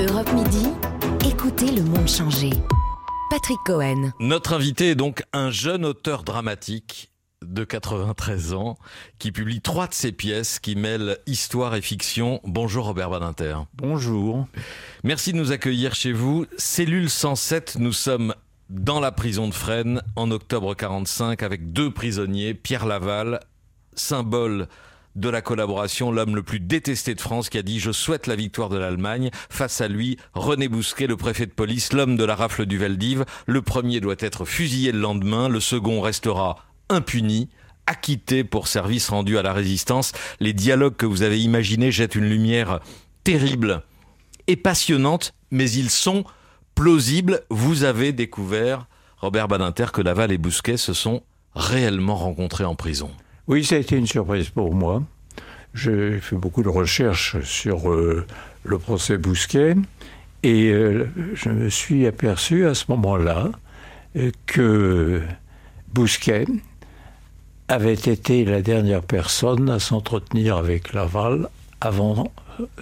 Europe Midi, écoutez le monde changer. Patrick Cohen. Notre invité est donc un jeune auteur dramatique de 93 ans qui publie trois de ses pièces qui mêlent histoire et fiction. Bonjour Robert Badinter. Bonjour. Merci de nous accueillir chez vous. Cellule 107, nous sommes dans la prison de Fresnes en octobre 45 avec deux prisonniers, Pierre Laval, symbole de la collaboration, l'homme le plus détesté de France qui a dit je souhaite la victoire de l'Allemagne. Face à lui, René Bousquet, le préfet de police, l'homme de la rafle du Veldiv. Le premier doit être fusillé le lendemain, le second restera impuni acquitté pour service rendu à la résistance. Les dialogues que vous avez imaginés jettent une lumière terrible et passionnante, mais ils sont plausibles. Vous avez découvert, Robert Badinter, que Laval et Bousquet se sont réellement rencontrés en prison. Oui, ça a été une surprise pour moi. J'ai fait beaucoup de recherches sur euh, le procès Bousquet et euh, je me suis aperçu à ce moment-là euh, que Bousquet avait été la dernière personne à s'entretenir avec Laval avant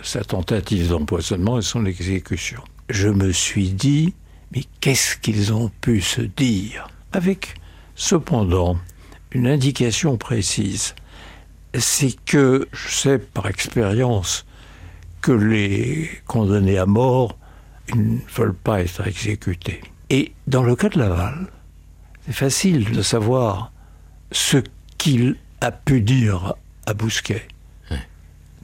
sa tentative d'empoisonnement et son exécution. Je me suis dit, mais qu'est-ce qu'ils ont pu se dire? Avec cependant une indication précise. C'est que je sais par expérience que les condamnés à mort ne veulent pas être exécutés. Et dans le cas de Laval, c'est facile de savoir ce qu'il a pu dire à Bousquet.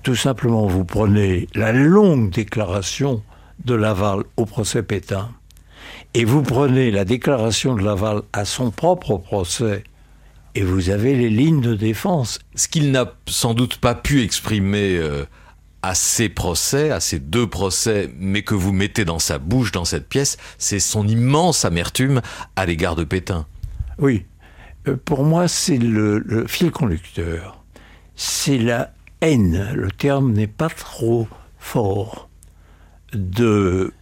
Tout simplement, vous prenez la longue déclaration de Laval au procès Pétain et vous prenez la déclaration de Laval à son propre procès et vous avez les lignes de défense. Ce qu'il n'a sans doute pas pu exprimer euh, à ces procès, à ces deux procès, mais que vous mettez dans sa bouche dans cette pièce, c'est son immense amertume à l'égard de Pétain. Oui, euh, pour moi c'est le, le, fil conducteur. C'est la haine, le terme n'est pas trop fort, de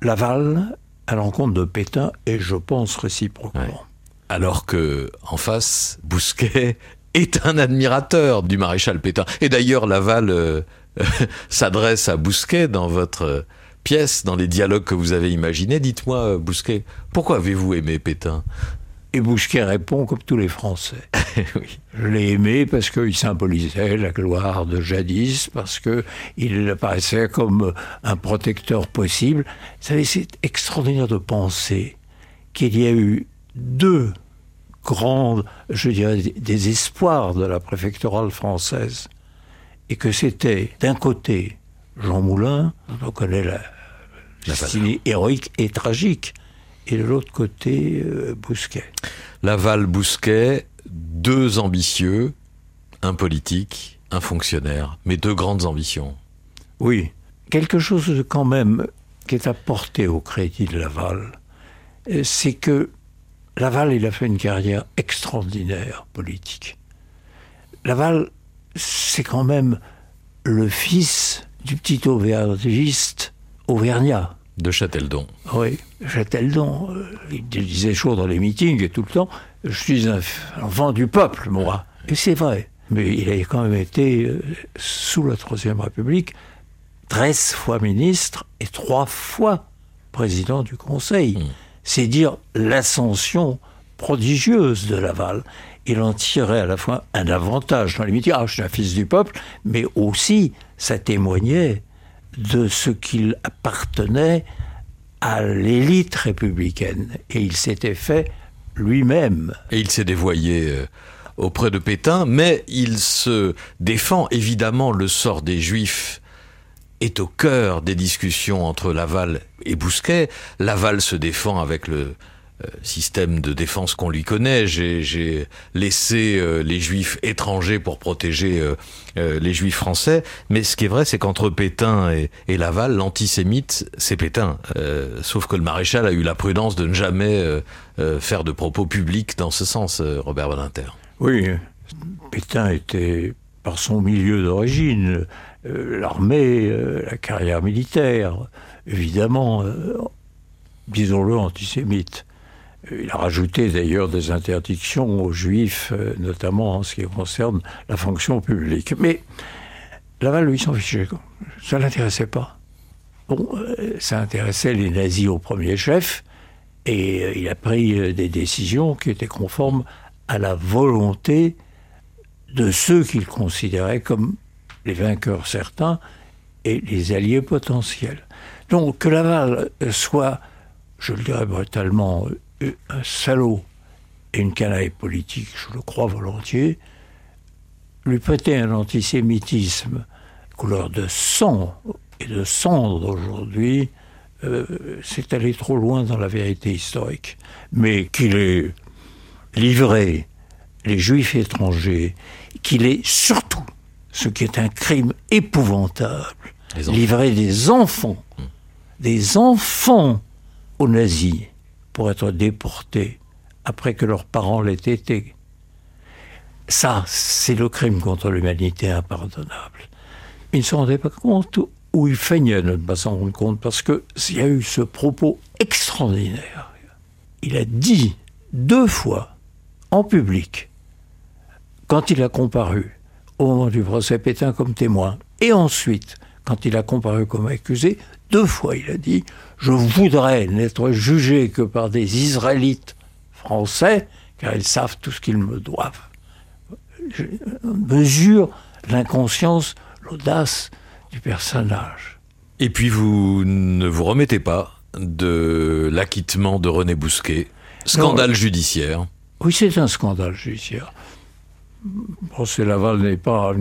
Laval à l'encontre de Pétain, et je pense réciproquement. Ouais alors que en face, Bousquet est un admirateur du maréchal Pétain. Et d'ailleurs, Laval euh, s'adresse à Bousquet dans votre pièce, dans les dialogues que vous avez imaginés. Dites-moi, Bousquet, pourquoi avez-vous aimé Pétain? Et Bousquet répond comme tous les Français. oui. Je l'ai aimé parce qu'il symbolisait la gloire de jadis, parce qu'il apparaissait comme un protecteur possible. Vous savez, c'est extraordinaire de penser qu'il y a eu deux grands, je dirais, des espoirs de la préfectorale française. Et que c'était, d'un côté, Jean Moulin, on connaît la, destinée héroïque et tragique, et de l'autre côté, euh, Bousquet. Laval-Bousquet, deux ambitieux, un politique, un fonctionnaire, mais deux grandes ambitions. Oui, quelque chose quand même qui est apporté au crédit de Laval, euh, c'est que Laval, il a fait une carrière extraordinaire politique. Laval, c'est quand même le fils du petit auvergiste auvergnat. De Châteldon. Oui, Châteldon. Euh, il disait chaud dans les meetings et tout le temps Je suis un enfant du peuple, moi. Et c'est vrai. Mais il a quand même été, euh, sous la Troisième République, 13 fois ministre et trois fois président du Conseil. Hmm c'est dire l'ascension prodigieuse de Laval. Il en tirait à la fois un avantage dans les métiers. Ah, je suis un fils du peuple, mais aussi ça témoignait de ce qu'il appartenait à l'élite républicaine. Et il s'était fait lui-même. Et il s'est dévoyé euh, auprès de Pétain, mais il se défend évidemment le sort des Juifs est au cœur des discussions entre Laval et Bousquet. Laval se défend avec le euh, système de défense qu'on lui connaît. J'ai laissé euh, les juifs étrangers pour protéger euh, les juifs français. Mais ce qui est vrai, c'est qu'entre Pétain et, Laval, l'antisémite, c'est Pétain. sauf que le maréchal a eu la prudence de ne jamais faire de propos publics dans ce sens, Robert Badinter. Oui, Pétain était, par son milieu d'origine, euh, l'armée, euh, la carrière militaire, évidemment, euh, disons-le, antisémite. Il a rajouté d'ailleurs des interdictions aux juifs, notamment en ce qui concerne la fonction publique. Mais Laval, lui, s'en fichait. Ça ne l'intéressait pas. Bon, euh, ça intéressait les nazis au premier chef, et euh, il a pris euh, des décisions qui étaient conformes à la volonté de ceux qu'il considérait comme les vainqueurs certains et les alliés potentiels. Donc que Laval soit, je le dirais brutalement, un salaud et une canaille politique, je le crois volontiers, lui prêter un antisémitisme couleur de sang et de cendre aujourd'hui, euh, c'est aller trop loin dans la vérité historique. Mais qu'il ait livré les juifs étrangers, qu'il ait surtout, ce qui est un crime épouvantable, livré des enfants, des enfants aux nazis pour être déportés après que leurs parents l'aient été. Ça, c'est le crime contre l'humanité impardonnable. Il ne se rendait pas compte ou il feignait de ne pas s'en rendre compte parce qu'il y a eu ce propos extraordinaire. Il a dit deux fois en public, quand il a comparu au moment du procès Pétain comme témoin, et ensuite quand il a comparu comme accusé, deux fois il a dit Je voudrais n'être jugé que par des Israélites français, car ils savent tout ce qu'ils me doivent. Je mesure l'inconscience l'audace du personnage. Et puis vous ne vous remettez pas de l'acquittement de René Bousquet, scandale judiciaire. Oui, c'est un scandale judiciaire. Procès Laval n'est pas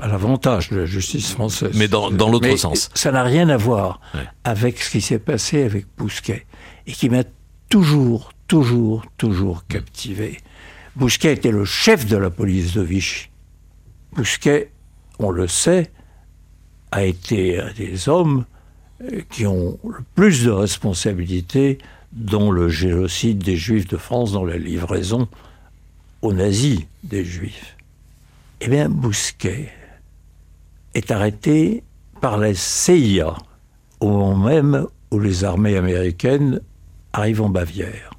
à l'avantage de la justice française. Mais dans, l'autre sens. Ça n'a rien à voir avec ce qui s'est passé avec Bousquet et qui m'a toujours, toujours, toujours captivé. Bousquet était le chef de la police de Vichy. Bousquet on le sait, a été un des hommes euh, qui ont le plus de responsabilités dans le génocide des Juifs de France, dans la livraison aux nazis des Juifs. Eh bien, Bousquet est arrêté par la CIA au moment même où les armées américaines arrivent en Bavière,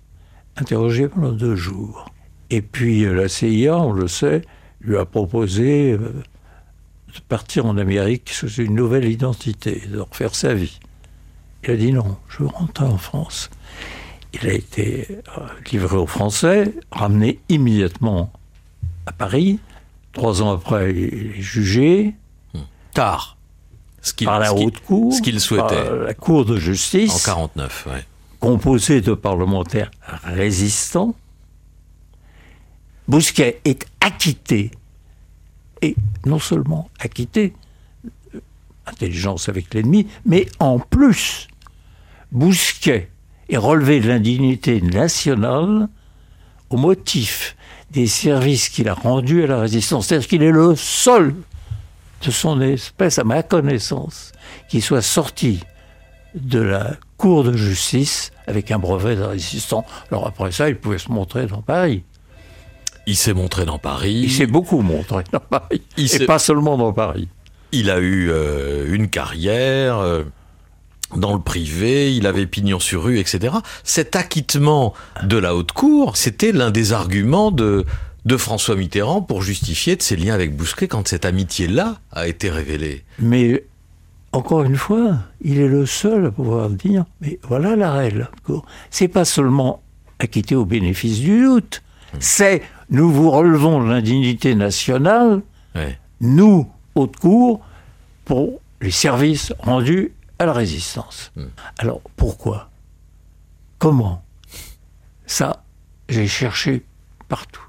interrogé pendant deux jours. Et puis euh, la CIA, on le sait, lui a proposé euh, de partir en Amérique sous une nouvelle identité, de refaire sa vie. Il a dit non, je veux rentrer en France. Il a été euh, livré aux Français, ramené immédiatement à Paris. Trois ans après, il est jugé. Hmm. Tard. Ce par la haute cour. Ce qu'il souhaitait. Par la cour de justice. En 49, oui. Composée de parlementaires résistants. Bousquet est acquitté et non seulement acquitté, euh, intelligence avec l'ennemi, mais en plus, Bousquet est relevé de l'indignité nationale au motif des services qu'il a rendus à la résistance. C'est-à-dire qu'il est le seul de son espèce, à ma connaissance, qui soit sorti de la cour de justice avec un brevet de résistant. Alors après ça, il pouvait se montrer dans Paris. Il s'est montré dans Paris. Il s'est beaucoup montré dans Paris. et pas seulement dans Paris. Il a eu euh, une carrière euh, dans le privé, il avait pignon sur rue, etc. Cet acquittement de la haute cour, c'était l'un des arguments de, de François Mitterrand pour justifier de ses liens avec Bousquet quand cette amitié-là a été révélée. Mais encore une fois, il est le seul à pouvoir dire, mais voilà la règle. C'est pas seulement acquitté au bénéfice du doute, hmm. c'est nous vous relevons l'indignité nationale, nous, haute cour, pour les services rendus à la résistance. Hmm. Alors pourquoi? Comment? Ça, j'ai cherché partout.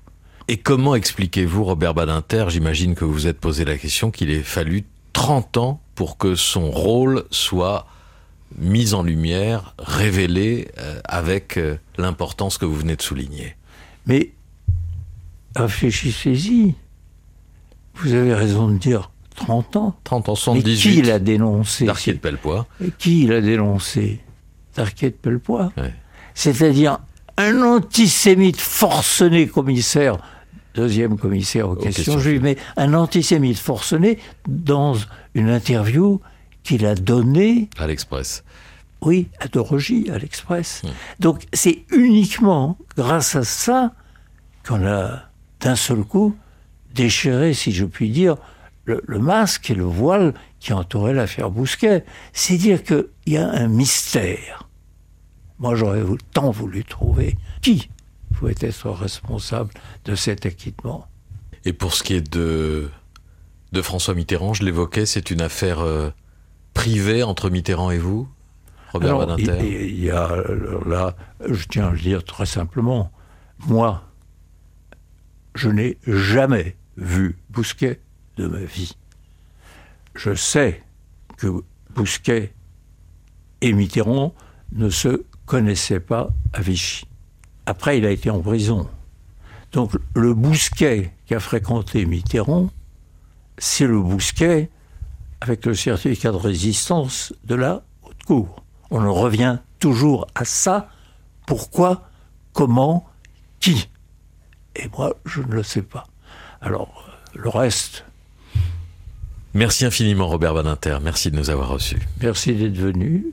Et comment expliquez-vous, Robert Badinter, j'imagine que vous vous êtes posé la question, qu'il ait fallu 30 ans pour que son rôle soit mis en lumière, révélé euh, avec euh, l'importance que vous venez de souligner? Mais réfléchissez-y. Vous avez raison de dire 30 ans. 30 ans, 78. Mais qui l'a dénoncé Darquier de Pellepoix. Qui l'a dénoncé Darquier de Pellepoix. C'est-à-dire un antisémite forcené commissaire, deuxième commissaire aux, questions, juives, mais un antisémite forcené dans une interview qu'il a donnée. À l'Express. Oui, à Dorogie, à l'Express. Donc c'est uniquement grâce à ça qu'on a d'un seul coup déchirer, si je puis dire, le, masque et le voile qui entouraient l'affaire Bousquet. C'est dire qu'il y a un mystère. Moi, j'aurais tant voulu trouver qui pouvait être responsable de cet acquittement. Et pour ce qui est de, de François Mitterrand, je l'évoquais, c'est une affaire euh, privée entre Mitterrand et vous, Robert Badinter Il y a là, je tiens à le dire très simplement, moi, je n'ai jamais vu Bousquet de ma vie. Je sais que Bousquet et Mitterrand ne se connaissaient pas à Vichy. Après, il a été en prison. Donc le Bousquet qu'a fréquenté Mitterrand, c'est le Bousquet avec le certificat de résistance de la haute cour. On en revient toujours à ça. Pourquoi? Comment? Qui? Et moi, je ne le sais pas. Alors, le reste. Merci infiniment, Robert Badinter. Merci de nous avoir reçus. Merci d'être venu.